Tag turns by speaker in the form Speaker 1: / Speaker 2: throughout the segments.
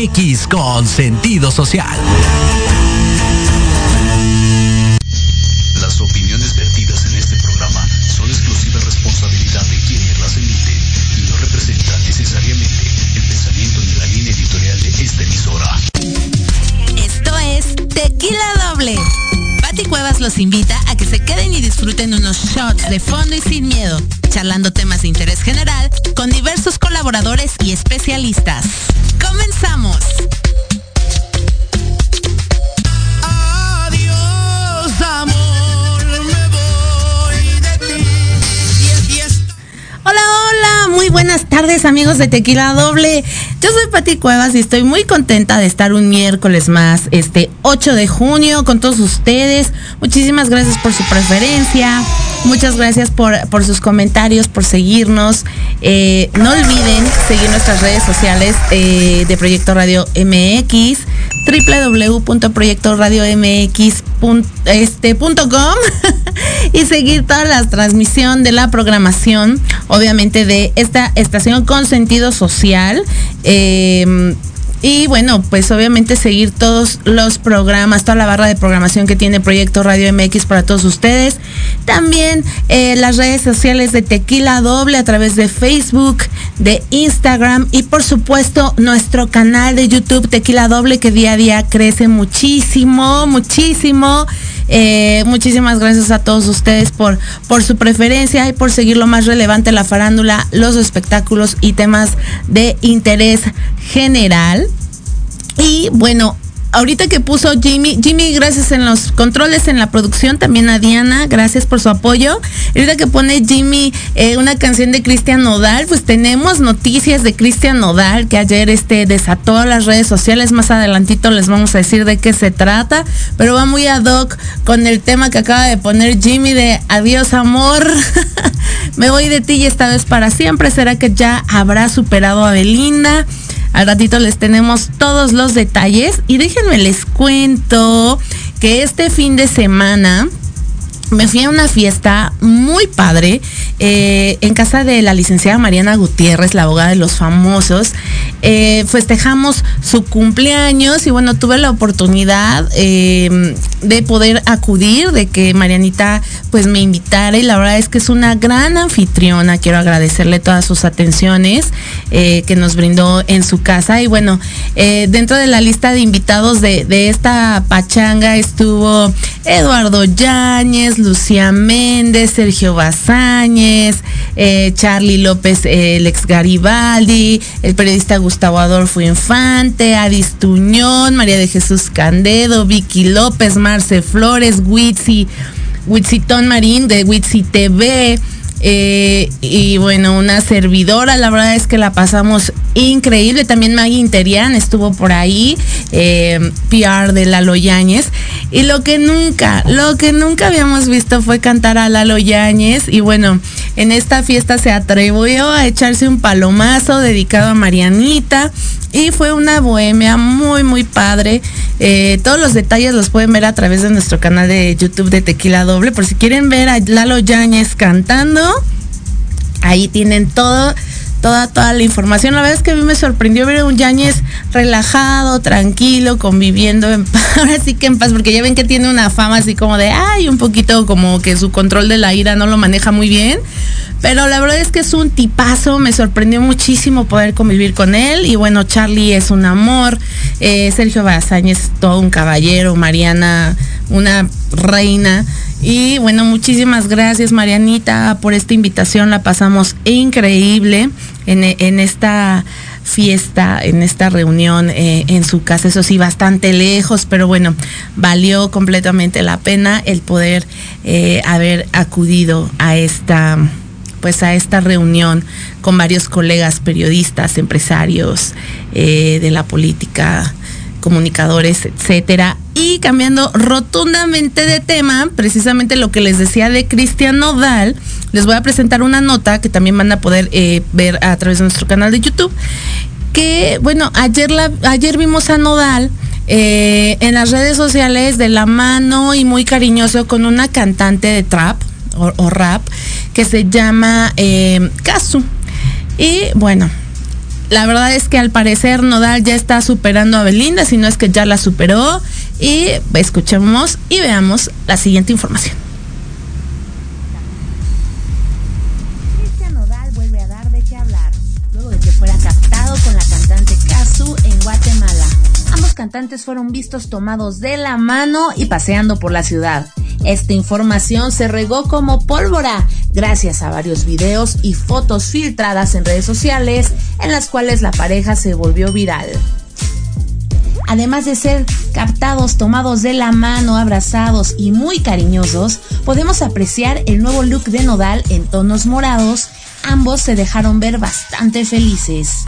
Speaker 1: MX con sentido social.
Speaker 2: Las opiniones vertidas en este programa son exclusiva responsabilidad de quienes las emiten y no representan necesariamente el pensamiento ni la línea editorial de esta emisora.
Speaker 3: Esto es Tequila Doble. Pati Cuevas los invita a que se queden y disfruten unos shots de fondo y sin miedo, charlando temas de interés general con diversos colaboradores y especialistas. ¡Comenzamos!
Speaker 4: Adiós, amor, me voy de ti. Y, y es-
Speaker 5: Hola, hola, muy buenas tardes amigos de Tequila Doble. Yo soy Pati Cuevas y estoy muy contenta de estar un miércoles más, este 8 de junio, con todos ustedes. Muchísimas gracias por su preferencia, muchas gracias por, por sus comentarios, por seguirnos. Eh, no olviden seguir nuestras redes sociales eh, de Proyecto Radio MX www.proyectoradiomx.com este, y seguir toda la transmisión de la programación, obviamente de esta estación con sentido social. eh, y bueno, pues obviamente seguir todos los programas, toda la barra de programación que tiene Proyecto Radio MX para todos ustedes. También eh, las redes sociales de Tequila Doble a través de Facebook, de Instagram y por supuesto nuestro canal de YouTube Tequila Doble que día a día crece muchísimo, muchísimo. Eh, muchísimas gracias a todos ustedes por, por su preferencia y por seguir lo más relevante, la farándula, los espectáculos y temas de interés general. Y bueno, ahorita que puso Jimmy, Jimmy, gracias en los controles, en la producción, también a Diana, gracias por su apoyo. Ahorita que pone Jimmy eh, una canción de Cristian Nodal, pues tenemos noticias de Cristian Nodal que ayer este desató las redes sociales. Más adelantito les vamos a decir de qué se trata, pero va muy ad hoc con el tema que acaba de poner Jimmy de Adiós amor. Me voy de ti y esta vez para siempre. ¿Será que ya habrá superado a Belinda? Al ratito les tenemos todos los detalles y déjenme les cuento que este fin de semana me fui a una fiesta muy padre eh, en casa de la licenciada Mariana Gutiérrez, la abogada de los famosos. Eh, festejamos su cumpleaños y bueno, tuve la oportunidad eh, de poder acudir, de que Marianita pues me invitara y la verdad es que es una gran anfitriona. Quiero agradecerle todas sus atenciones que nos brindó en su casa y bueno, dentro de la lista de invitados de esta pachanga estuvo Eduardo Yáñez, Lucía Méndez, Sergio Bazáñez, eh, Charlie López, el ex Garibaldi, el periodista Gustavo Adolfo Infante, Adis Tuñón, María de Jesús Candedo, Vicky López, Marce Flores, Witsi, Witzitón Marín de Witsi TV. Eh, y bueno, una servidora, la verdad es que la pasamos increíble. También Maggie Interian estuvo por ahí, eh, PR de Lalo Yáñez. Y lo que nunca, lo que nunca habíamos visto fue cantar a Lalo Yáñez. Y bueno, en esta fiesta se atrevió a echarse un palomazo dedicado a Marianita. Y fue una bohemia muy, muy padre. Eh, todos los detalles los pueden ver a través de nuestro canal de YouTube de Tequila Doble. Por si quieren ver a Lalo Yáñez cantando, ahí tienen todo, toda, toda la información. La verdad es que a mí me sorprendió ver a un Yáñez relajado, tranquilo, conviviendo en paz. Ahora sí que en paz, porque ya ven que tiene una fama así como de, ay, un poquito como que su control de la ira no lo maneja muy bien. Pero la verdad es que es un tipazo, me sorprendió muchísimo poder convivir con él. Y bueno, Charlie es un amor, eh, Sergio Bazáñez todo un caballero, Mariana una reina. Y bueno, muchísimas gracias Marianita por esta invitación, la pasamos increíble en, en esta fiesta, en esta reunión eh, en su casa, eso sí, bastante lejos, pero bueno, valió completamente la pena el poder eh, haber acudido a esta pues a esta reunión con varios colegas periodistas, empresarios eh, de la política, comunicadores, etcétera. Y cambiando rotundamente de tema, precisamente lo que les decía de Cristian Nodal, les voy a presentar una nota que también van a poder eh, ver a través de nuestro canal de YouTube. Que bueno, ayer la, ayer vimos a Nodal eh, en las redes sociales de la mano y muy cariñoso con una cantante de trap o, rap que se llama eh. Y bueno, la verdad es que al parecer Nodal ya está superando a Belinda, si no es que ya la superó. Y escuchemos y veamos la siguiente información.
Speaker 6: Cristian Nodal vuelve a dar de qué hablar, luego de que fuera captado con la cantante cantantes fueron vistos tomados de la mano y paseando por la ciudad. Esta información se regó como pólvora gracias a varios videos y fotos filtradas en redes sociales en las cuales la pareja se volvió viral. Además de ser captados, tomados de la mano, abrazados y muy cariñosos, podemos apreciar el nuevo look de Nodal en tonos morados. Ambos se dejaron ver bastante felices.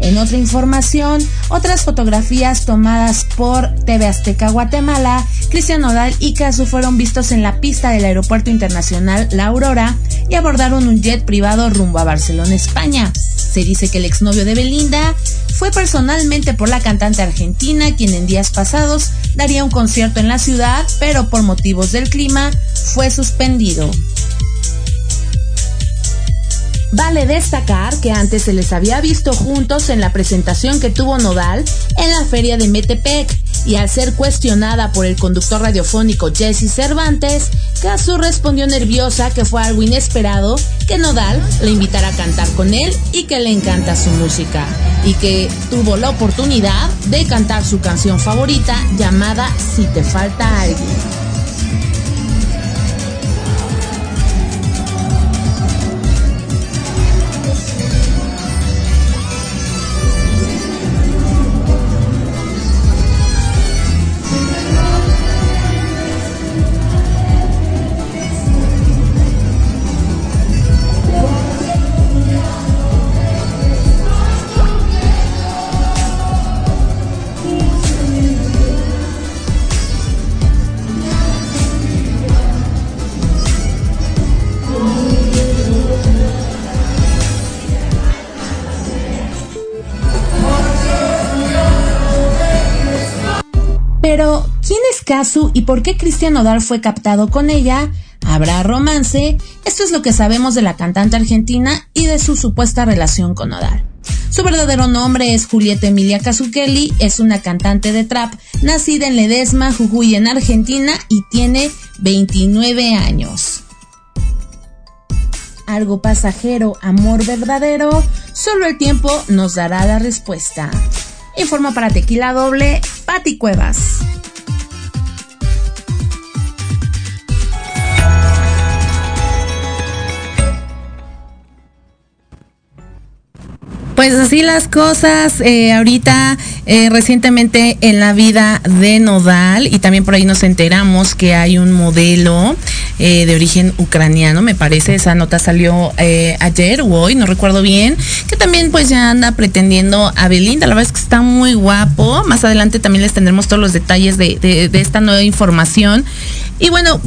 Speaker 6: En otra información, otras fotografías tomadas por TV Azteca Guatemala, Cristian Nodal y Casu fueron vistos en la pista del Aeropuerto Internacional La Aurora y abordaron un jet privado rumbo a Barcelona, España. Se dice que el exnovio de Belinda fue personalmente por la cantante argentina, quien en días pasados daría un concierto en la ciudad, pero por motivos del clima fue suspendido. Vale destacar que antes se les había visto juntos en la presentación que tuvo Nodal en la feria de Metepec y al ser cuestionada por el conductor radiofónico Jesse Cervantes, Casu respondió nerviosa que fue algo inesperado que Nodal le invitara a cantar con él y que le encanta su música y que tuvo la oportunidad de cantar su canción favorita llamada Si te falta alguien. Y por qué Cristian Nodal fue captado con ella? ¿Habrá romance? Esto es lo que sabemos de la cantante argentina y de su supuesta relación con Nodal. Su verdadero nombre es Julieta Emilia Kelly, es una cantante de trap, nacida en Ledesma, Jujuy, en Argentina y tiene 29 años. Algo pasajero, amor verdadero, solo el tiempo nos dará la respuesta. Informa para Tequila Doble, Pati Cuevas.
Speaker 5: Pues así las cosas, eh, ahorita eh, recientemente en la vida de Nodal y también por ahí nos enteramos que hay un modelo eh, de origen ucraniano, me parece, esa nota salió ayer o hoy, no recuerdo bien, que también pues ya anda pretendiendo a Belinda, la verdad es que está muy guapo, más adelante también les tendremos todos los detalles de, de esta nueva información. Y bueno,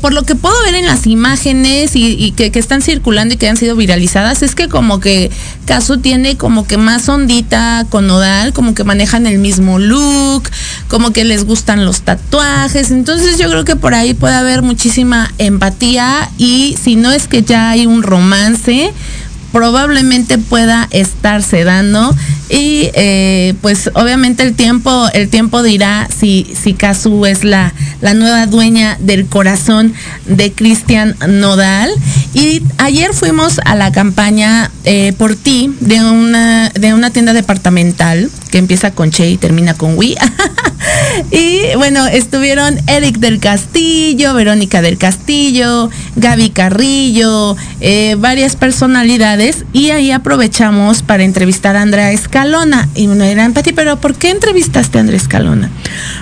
Speaker 5: por lo que puedo ver en las imágenes y, que, están circulando y que han sido viralizadas, es que como que Caso tiene como que más ondita con Nodal, como que manejan el mismo look, como que les gustan los tatuajes. Entonces yo creo que por ahí puede haber muchísima empatía y si no es que ya hay un romance, probablemente pueda estarse dando y eh, pues obviamente el tiempo el tiempo dirá si si Kazu es la la nueva dueña del corazón de Cristian Nodal. Y ayer fuimos a la campaña eh, por ti de una de una tienda departamental que empieza con Che y termina con Wii. Y bueno estuvieron Eric del Castillo Verónica del Castillo Gaby Carrillo eh, varias personalidades. Y ahí aprovechamos para entrevistar a Andrea Escalona. Y me dirán, Pati, pero ¿por qué entrevistaste a Andrea Escalona?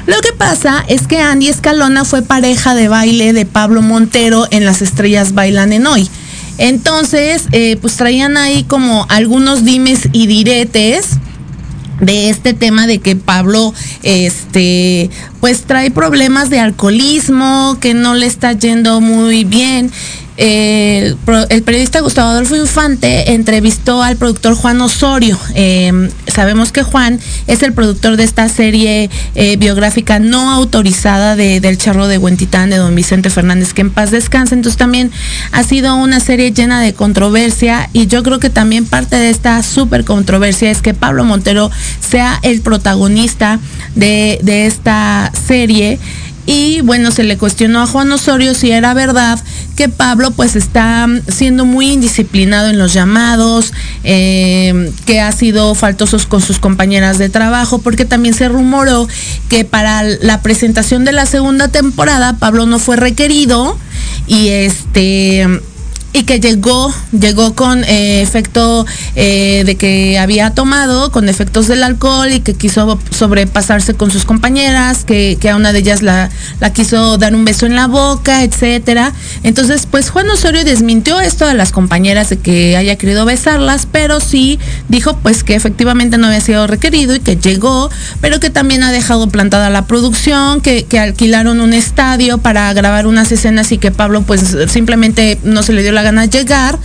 Speaker 5: Lo que pasa es que Andy Escalona fue pareja de baile de Pablo Montero en Las Estrellas Bailan en Hoy. Entonces, eh, pues traían ahí como algunos dimes y diretes de este tema de que Pablo este pues trae problemas de alcoholismo, que no le está yendo muy bien el, periodista Gustavo Adolfo Infante entrevistó al productor Juan Osorio. Em, sabemos que Juan es el productor de esta serie eh, biográfica no autorizada de, del charro de Huentitán de don Vicente Fernández, que en paz descanse. Entonces también ha sido una serie llena de controversia y yo creo que también parte de esta súper controversia es que Pablo Montero sea el protagonista de, de esta serie y bueno, se le cuestionó a Juan Osorio si era verdad que Pablo pues está siendo muy indisciplinado en los llamados, eh, que ha sido faltosos con sus compañeras de trabajo, porque también se rumoró que para la presentación de la segunda temporada Pablo no fue requerido y este y que llegó, llegó con eh, efecto eh, de que había tomado, con efectos del alcohol y que quiso sobrepasarse con sus compañeras, que, a una de ellas la, la, quiso dar un beso en la boca, etcétera. Entonces, pues Juan Osorio desmintió esto de las compañeras de que haya querido besarlas, pero sí dijo pues que efectivamente no había sido requerido y que llegó, pero que también ha dejado plantada la producción, que, que alquilaron un estadio para grabar unas escenas y que Pablo pues simplemente no se le dio la gana llegar,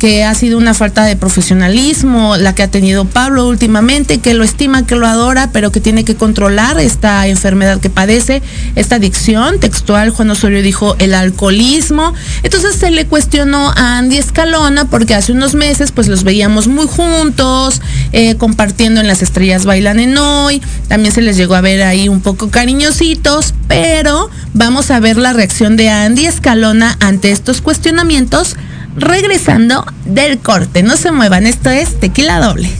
Speaker 5: que ha sido una falta de profesionalismo la que ha tenido Pablo últimamente, que lo estima, que lo adora, pero que tiene que controlar esta enfermedad que padece, esta adicción textual. Juan Osorio dijo el alcoholismo. Entonces se le cuestionó a Andy Escalona porque hace unos meses pues los veíamos muy juntos, eh, compartiendo en las estrellas bailan en hoy. También se les llegó a ver ahí un poco cariñositos, pero vamos a ver la reacción de Andy Escalona ante estos cuestionamientos regresando del corte. No se muevan, esto es tequila doble.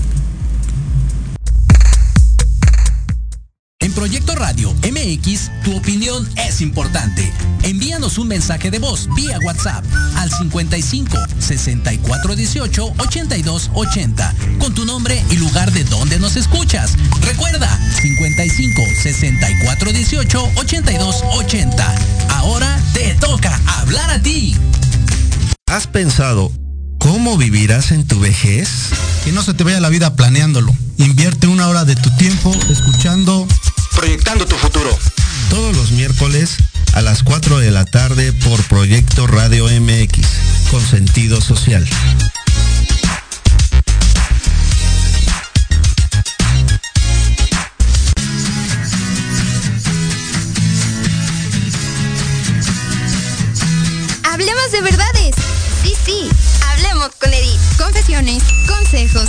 Speaker 1: En Proyecto Radio MX, tu opinión es importante. Envíanos un mensaje de voz vía WhatsApp al 55 64 18 82 80 con tu nombre y lugar de donde nos escuchas. Recuerda 55 64 18 82 80. Ahora te toca hablar a ti.
Speaker 7: ¿Has pensado cómo vivirás en tu vejez?
Speaker 8: Que no se te vaya la vida planeándolo. Invierte una hora de tu tiempo escuchando
Speaker 7: Proyectando tu futuro. Todos los miércoles a las 4 de la tarde por Proyecto Radio MX, con sentido social.
Speaker 9: Hablemos de verdades sí, hablemos con Edith. Confesiones, consejos,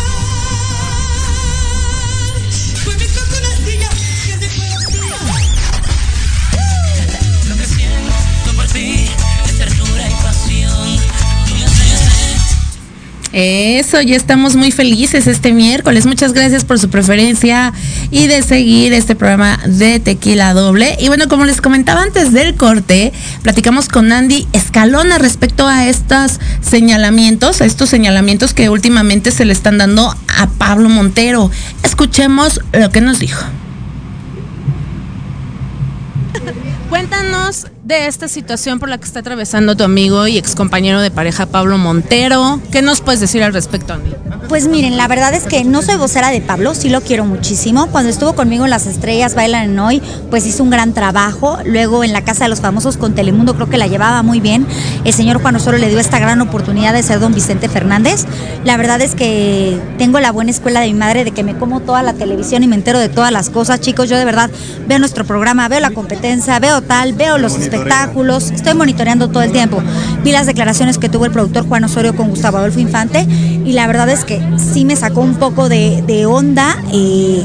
Speaker 5: Eso, ya estamos muy felices este miércoles. Muchas gracias por su preferencia y de seguir este programa de Tequila Doble. Y bueno, como les comentaba antes del corte, platicamos con Andy Escalona respecto a estos señalamientos, a estos señalamientos que últimamente se le están dando a Pablo Montero. Escuchemos lo que nos dijo. Cuéntanos de esta situación por la que está atravesando tu amigo y ex compañero de pareja Pablo Montero. ¿Qué nos puedes decir al respecto, Andy?
Speaker 10: Pues miren, la verdad es que no soy vocera de Pablo, sí lo quiero muchísimo. Cuando estuvo conmigo en Las Estrellas Bailan en Hoy, pues hizo un gran trabajo. Luego en la Casa de los Famosos con Telemundo creo que la llevaba muy bien. El señor Juan Osorio le dio esta gran oportunidad de ser don Vicente Fernández. La verdad es que tengo la buena escuela de mi madre de que me como toda la televisión y me entero de todas las cosas. Chicos, yo de verdad veo nuestro programa, veo la competencia, veo tal, veo los espectáculos, estoy monitoreando todo el tiempo. Vi las declaraciones que tuvo el productor Juan Osorio con Gustavo Adolfo Infante y la verdad es que sí me sacó un poco de, onda. Eh,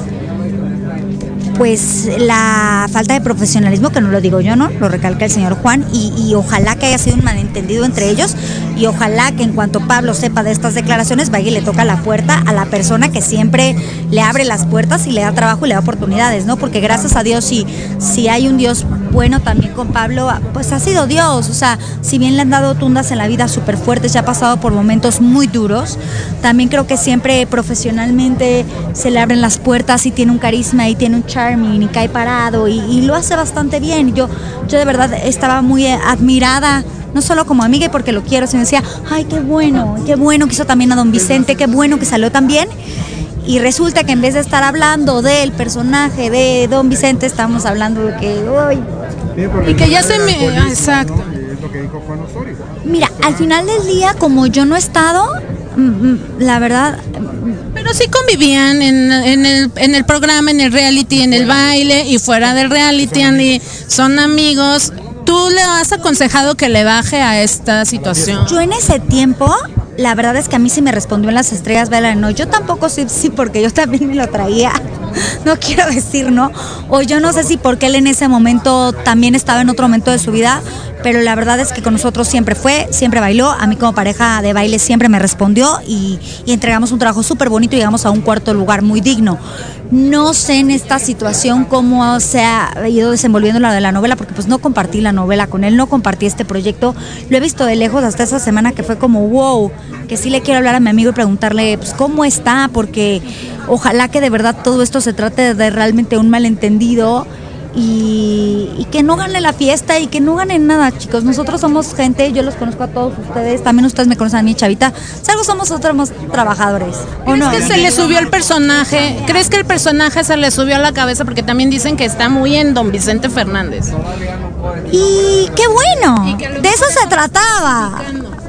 Speaker 10: pues la falta de profesionalismo, que no lo digo yo, ¿no? Lo recalca el señor Juan, y, y, ojalá que haya sido un malentendido entre ellos, y ojalá que en cuanto Pablo sepa de estas declaraciones, vaya y le toca la puerta a la persona que siempre le abre las puertas y le da trabajo y le da oportunidades, ¿no? Porque gracias a Dios, si, si hay un Dios bueno también con Pablo, pues ha sido Dios, o sea, si bien le han dado tundas en la vida súper fuertes, ya ha pasado por momentos muy duros, también creo que siempre profesionalmente se le abren las puertas y tiene un carisma y tiene un charme y cae parado y, y, lo hace bastante bien. Yo, yo de verdad estaba muy admirada, no solo como amiga y porque lo quiero, sino decía, ay, qué bueno, qué bueno que hizo también a don Vicente, qué bueno que salió también. Y resulta que en vez de estar hablando del personaje de don Vicente, estamos hablando de que, uy,
Speaker 5: y que ya se me... Exacto.
Speaker 10: Mira, al final del día, como yo no he estado, la verdad,
Speaker 5: pero sí convivían en, en, el, en el programa, en el reality, en el baile y fuera del reality, Andy. Son amigos. ¿Tú le has aconsejado que le baje a esta situación?
Speaker 10: Yo en ese tiempo, la verdad es que a mí sí me respondió en las estrellas, Vela, no, yo tampoco sí, sí, porque yo también me lo traía. No quiero decir no. O yo no sé si porque él en ese momento también estaba en otro momento de su vida, pero la verdad es que con nosotros siempre fue, siempre bailó, a mí como pareja de baile siempre me respondió y, entregamos un trabajo súper bonito y llegamos a un cuarto lugar muy digno. No sé en esta situación cómo se ha ido desenvolviendo la de la novela, porque pues no compartí la novela con él, no compartí este proyecto, lo he visto de lejos hasta esa semana que fue como wow, que sí le quiero hablar a mi amigo y preguntarle pues cómo está, porque ojalá que de verdad todo esto se trate de realmente un malentendido y, y, que no gane la fiesta y que no ganen nada, chicos. Nosotros somos gente, yo los conozco a todos ustedes, también ustedes me conocen a mí, chavita. Salvo somos otros trabajadores.
Speaker 5: ¿O ¿Crees no? que se le subió el personaje? ¿Crees que el personaje se le subió a la cabeza? Porque también dicen que está muy en Don Vicente Fernández.
Speaker 10: Y qué bueno, de eso se trataba.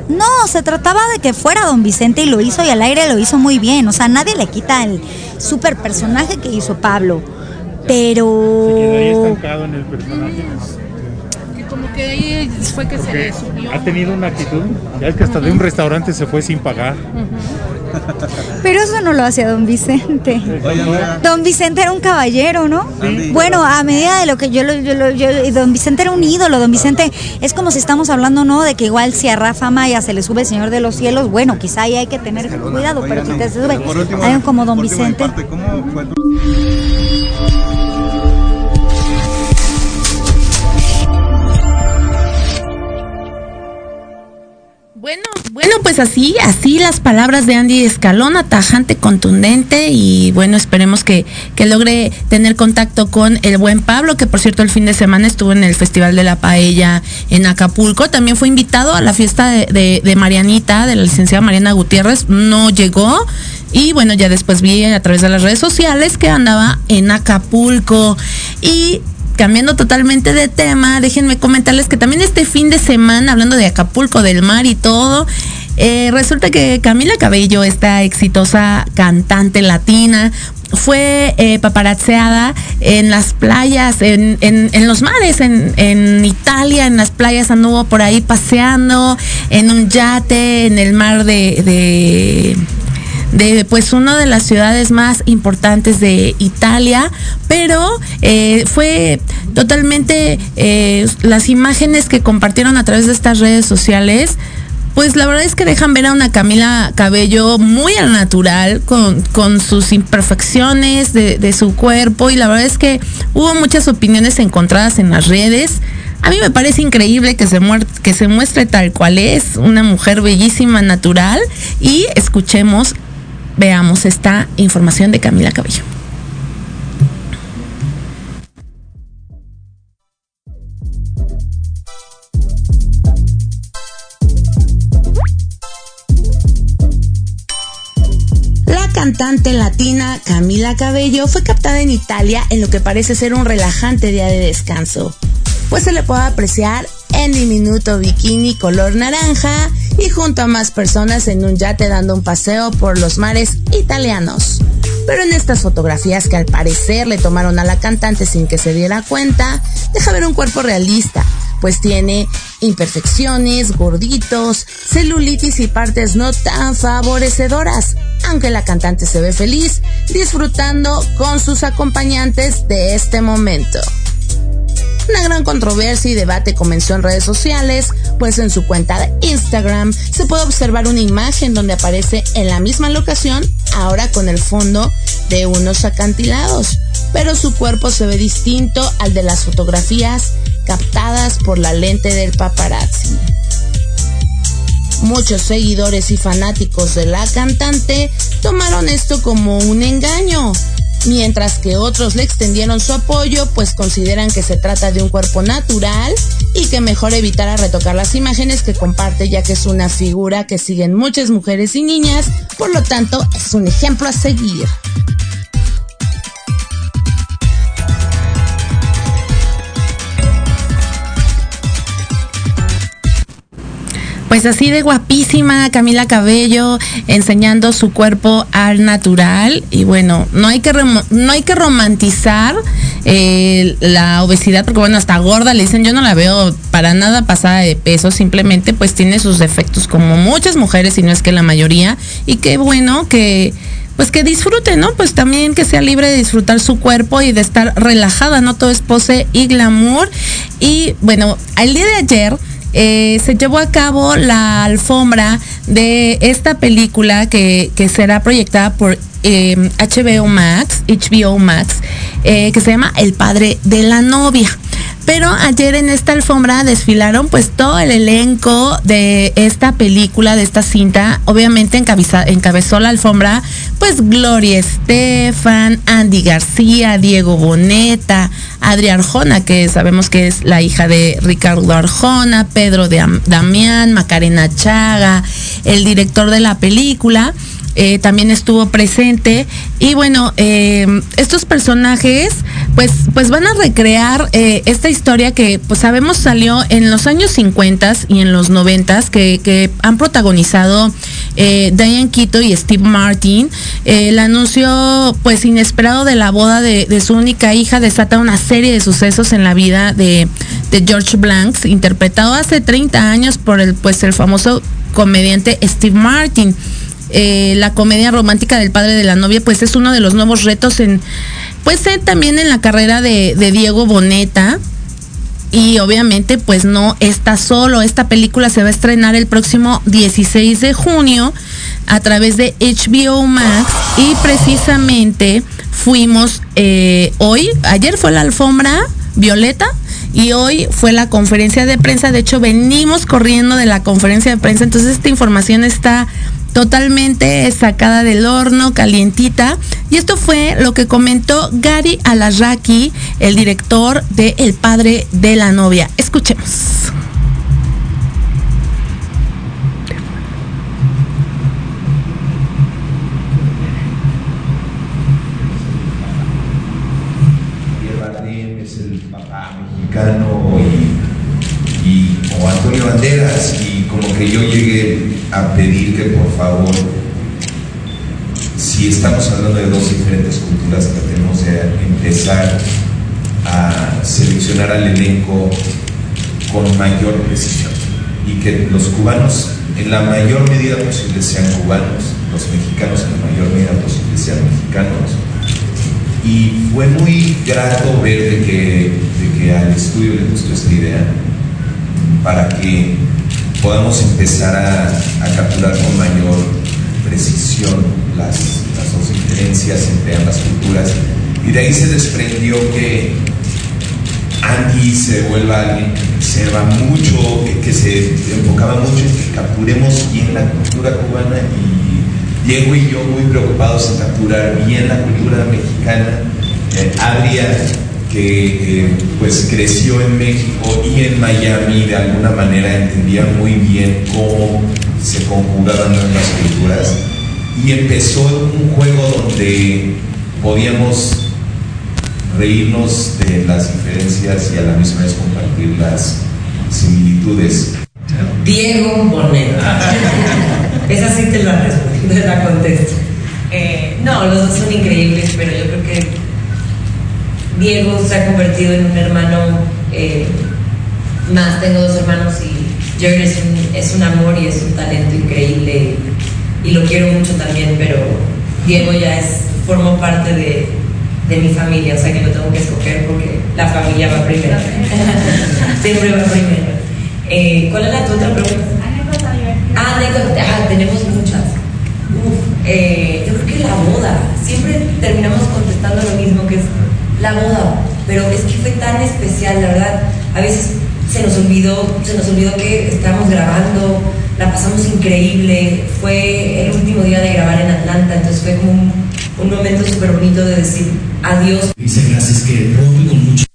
Speaker 10: No, se trataba de que fuera don Vicente y lo hizo y al aire lo hizo muy bien. O sea, nadie le quita el super personaje que hizo Pablo. Pero.
Speaker 11: Se quedó ahí estancado en el personaje.
Speaker 5: Como que ahí fue que se le subió.
Speaker 11: Ha tenido una actitud. Ya es que hasta de un restaurante se fue sin pagar.
Speaker 10: Pero eso no lo hacía don Vicente. Don Vicente era un caballero, ¿no? Sí. Bueno, a medida de lo que yo, yo, yo, yo, don Vicente era un ídolo, don Vicente es como si estamos hablando, ¿no? De que igual si a Rafa Maya se le sube el Señor de los Cielos, bueno, quizá ahí hay que tener cuidado, pero si te sube, hay como don Vicente.
Speaker 5: Bueno, pues así, así las palabras de Andy Escalón, tajante, contundente y bueno, esperemos que, que, logre tener contacto con el buen Pablo, que por cierto el fin de semana estuvo en el Festival de la Paella en Acapulco, también fue invitado a la fiesta de, de Marianita, de la licenciada Mariana Gutiérrez, no llegó. Y bueno, ya después vi a través de las redes sociales que andaba en Acapulco. Y cambiando totalmente de tema, déjenme comentarles que también este fin de semana, hablando de Acapulco, del mar y todo, eh, resulta que Camila Cabello, esta exitosa cantante latina, fue eh, paparazzeada en las playas, en, en, los mares, en, en, Italia, en las playas anduvo por ahí paseando, en un yate, en el mar de, de de pues una de las ciudades más importantes de Italia, pero eh, fue totalmente eh, las imágenes que compartieron a través de estas redes sociales. Pues la verdad es que dejan ver a una Camila Cabello muy al natural, con, con sus imperfecciones de, de, su cuerpo, y la verdad es que hubo muchas opiniones encontradas en las redes. A mí me parece increíble que se, que se muestre tal cual es, una mujer bellísima, natural, y escuchemos veamos esta información de Camila Cabello. Cantante latina Camila Cabello fue captada en Italia en lo que parece ser un relajante día de descanso, pues se le puede apreciar en diminuto bikini color naranja y junto a más personas en un yate dando un paseo por los mares italianos. Pero en estas fotografías que al parecer le tomaron a la cantante sin que se diera cuenta, deja ver un cuerpo realista, pues tiene imperfecciones, gorditos, celulitis y partes no tan favorecedoras, aunque la cantante se ve feliz disfrutando con sus acompañantes de este momento. Una gran controversia y debate comenzó en redes sociales, pues en su cuenta de Instagram se puede observar una imagen donde aparece en la misma locación, ahora con el fondo de unos acantilados, pero su cuerpo se ve distinto al de las fotografías captadas por la lente del paparazzi. Muchos seguidores y fanáticos de la cantante tomaron esto como un engaño, mientras que otros le extendieron su apoyo, pues consideran que se trata de un cuerpo natural y que mejor evitara retocar las imágenes que comparte, ya que es una figura que siguen muchas mujeres y niñas, por lo tanto es un ejemplo a seguir. Pues así de guapísima Camila Cabello enseñando su cuerpo al natural. Y bueno, no hay que no hay que romantizar eh, la obesidad porque bueno, hasta gorda le dicen, yo no la veo para nada pasada de peso, simplemente pues tiene sus defectos como muchas mujeres y no es que la mayoría. Y qué bueno que pues que disfrute, ¿no? Pues también que sea libre de disfrutar su cuerpo y de estar relajada, no todo es pose y glamour. Y bueno, el día de ayer eh, se llevó a cabo la alfombra de esta película que, será proyectada por HBO em, Max, HBO Max, eh, que se llama El padre de la novia. Pero ayer en esta alfombra desfilaron pues todo el elenco de esta película, de esta cinta. Obviamente encabezó la alfombra pues Gloria Estefan, Andy García, Diego Boneta, Adri Arjona, que sabemos que es la hija de Ricardo Arjona, Pedro de Damián, Macarena Chaga, el director de la película. Eh, también estuvo presente. Y bueno, eh, estos personajes pues, pues van a recrear eh, esta historia que pues sabemos salió en los años 50 y en los 90 que, han protagonizado Diane Quito y Steve Martin. el anuncio pues inesperado de la boda de, su única hija desata una serie de sucesos en la vida de, de George Blanks, interpretado hace 30 años por el, pues, el famoso comediante Steve Martin. Eh, la comedia romántica del padre de la novia, pues es uno de los nuevos retos en, pues también en la carrera de, Diego Boneta. Y obviamente pues no está solo. Esta película se va a estrenar el próximo 16 de junio a través de HBO Max. Y precisamente fuimos eh, hoy, ayer fue la alfombra violeta y hoy fue la conferencia de prensa. De hecho, venimos corriendo de la conferencia de prensa. Entonces esta información está totalmente sacada del horno, calientita. Y esto fue lo que comentó Gary Alarraqui, el director de El padre de la novia. Escuchemos.
Speaker 12: es el papá mexicano y, o Antonio Banderas y como que yo llegué a pedir que por favor, si estamos hablando de dos diferentes culturas, tratemos de empezar a seleccionar al elenco con mayor precisión y que los cubanos en la mayor medida posible sean cubanos, los mexicanos en la mayor medida posible sean mexicanos. Y fue muy grato ver de que, de que al estudio le gustó esta idea para que podamos empezar a, capturar con mayor precisión las, dos diferencias entre ambas culturas. Y de ahí se desprendió que Andy se vuelva alguien que observa mucho, que, se enfocaba mucho en que capturemos bien la cultura cubana y Diego y yo muy preocupados en capturar bien la cultura mexicana. Eh, que eh, pues creció en México y en Miami de alguna manera entendía muy bien cómo se conjugaban las culturas y empezó un juego donde podíamos reírnos de las diferencias y a la misma vez compartir las similitudes.
Speaker 13: Diego Boneta. Esa sí te la te la contesto. Eh, no, los dos son increíbles, pero yo creo que Diego se ha convertido en un hermano eh, más. Tengo dos hermanos y Jerry es un, es un amor y es un talento increíble y, lo quiero mucho también, pero Diego ya es, formó parte de, de mi familia, o sea que lo tengo que escoger porque la familia va primero. Siempre va primero. Eh, ¿Cuál era tu otra pregunta? Ah. Ah, tenemos muchas. Uf, eh, yo creo que la boda. Siempre terminamos contestando lo mismo, que es la boda. Pero es que fue tan especial, la verdad. A veces se nos olvidó, se nos olvidó que estábamos grabando, la pasamos increíble. Fue el último día de grabar en Atlanta, entonces fue como un, un momento súper bonito de decir adiós.
Speaker 14: Dice gracias que rompe con mucho.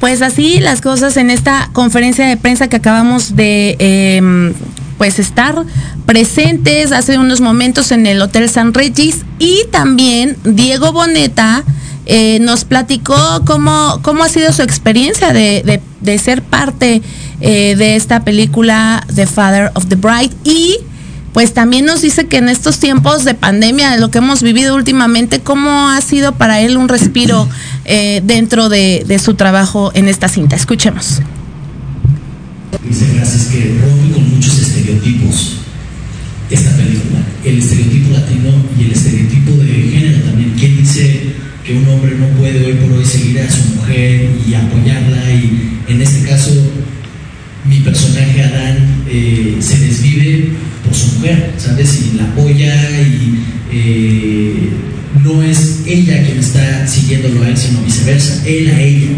Speaker 5: Pues así las cosas en esta conferencia de prensa que acabamos de eh, pues estar presentes hace unos momentos en el Hotel San Regis y también Diego Boneta eh, nos platicó cómo, cómo ha sido su experiencia de, de, ser parte eh, de esta película The Father of the Bride y pues también nos dice que en estos tiempos de pandemia, de lo que hemos vivido últimamente, cómo ha sido para él un respiro eh, dentro de, de, su trabajo en esta cinta. Escuchemos.
Speaker 14: Dice gracias que rompe con muchos estereotipos esta película, el estereotipo latino y el estereotipo de género también. ¿Quién dice que un hombre no puede hoy por hoy seguir a su mujer y apoyarla? Y en este caso, mi personaje Adán eh, se desvive por su mujer, ¿sabes? Y la apoya y eh, no es ella quien está siguiéndolo a él, sino viceversa, él a ella.